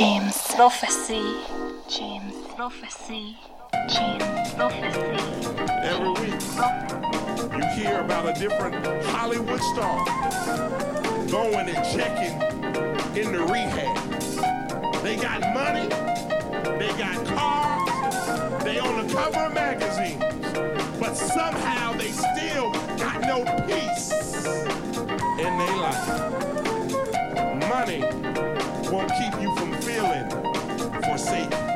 James. Prophecy. James. Prophecy. James. Prophecy. Every week, you hear about a different Hollywood star going and checking into rehab. They got money, they got cars, they on the cover of magazines, but somehow they still got no peace in their life. Money won't keep you from feeling forsaken.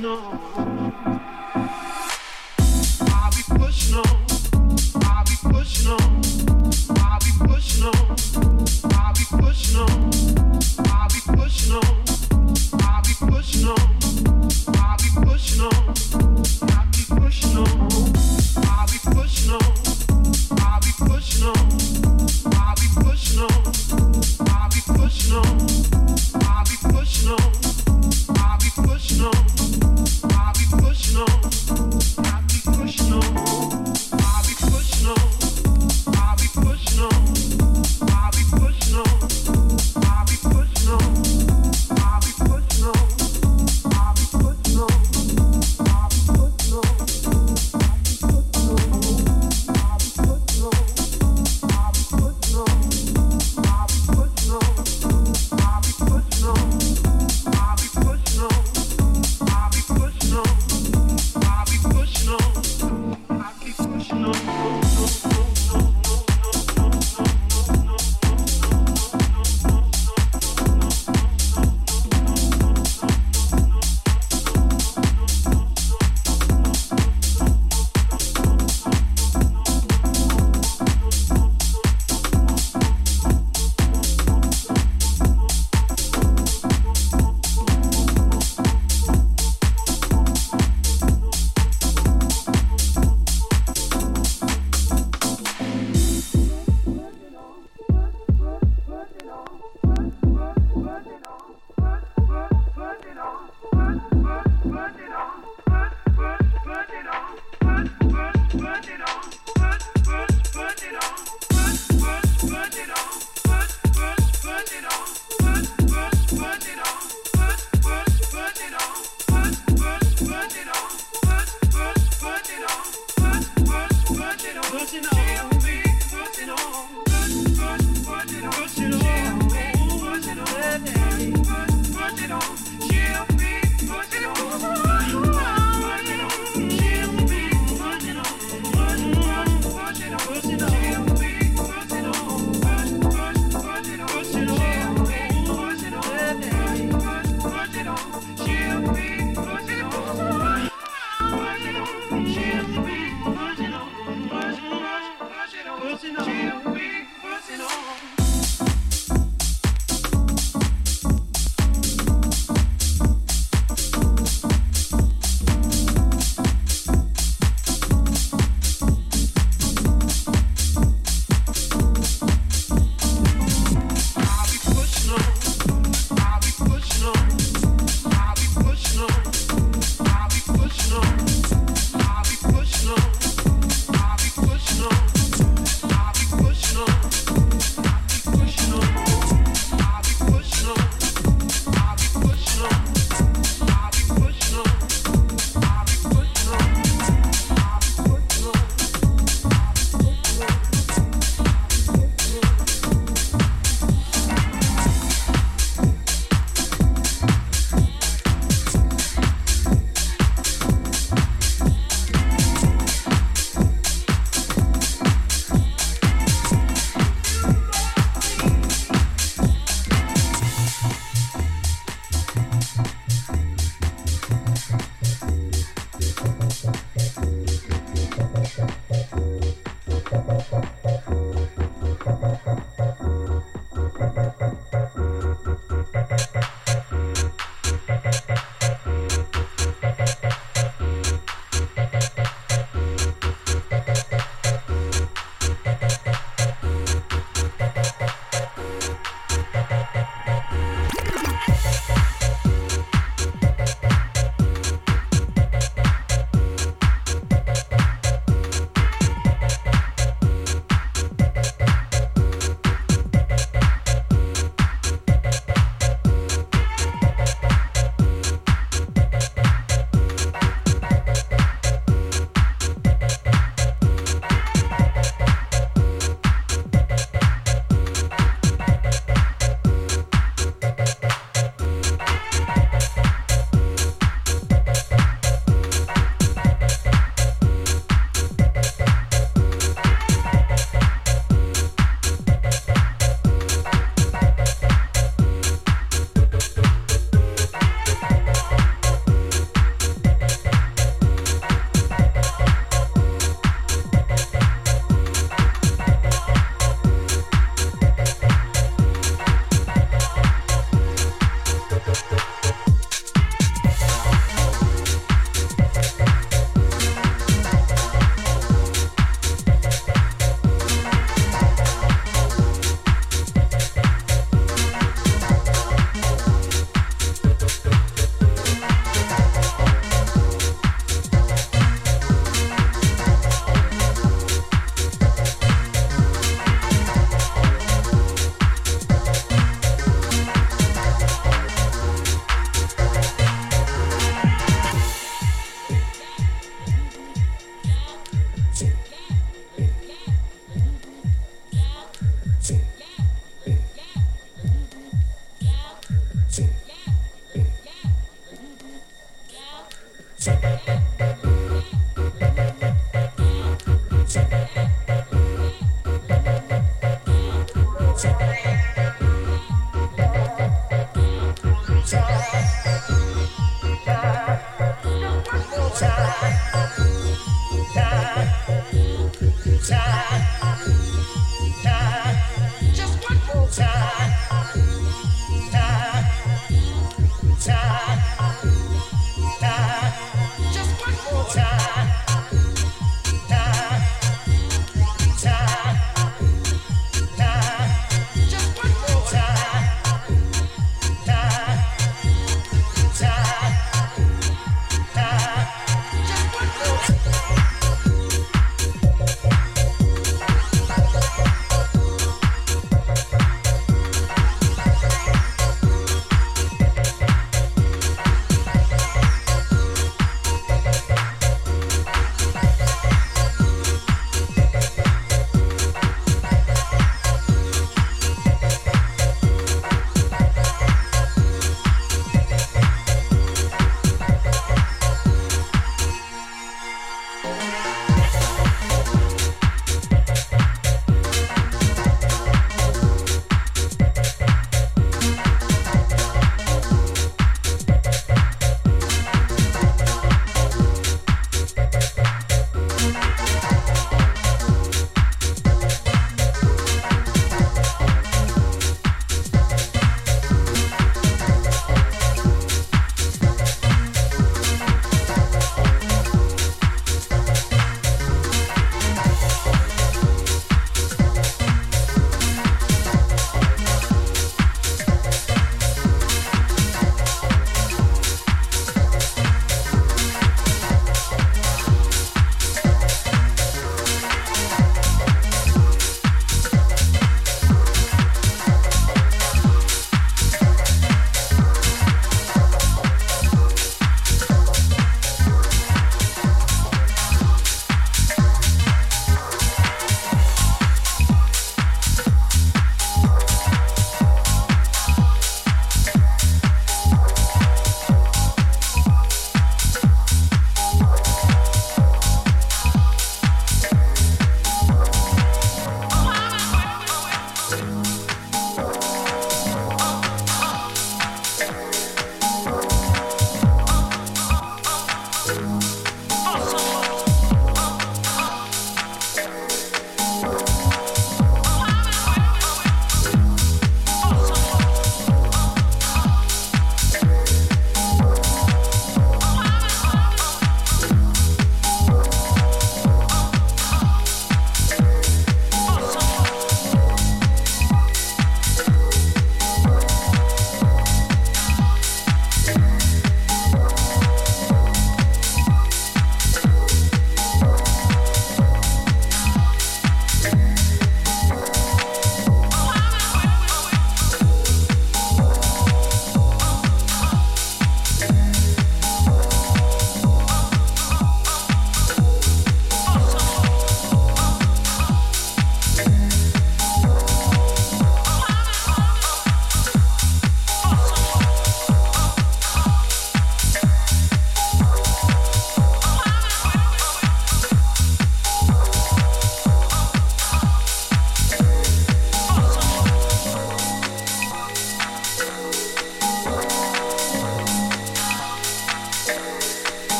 No.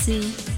Prophecy.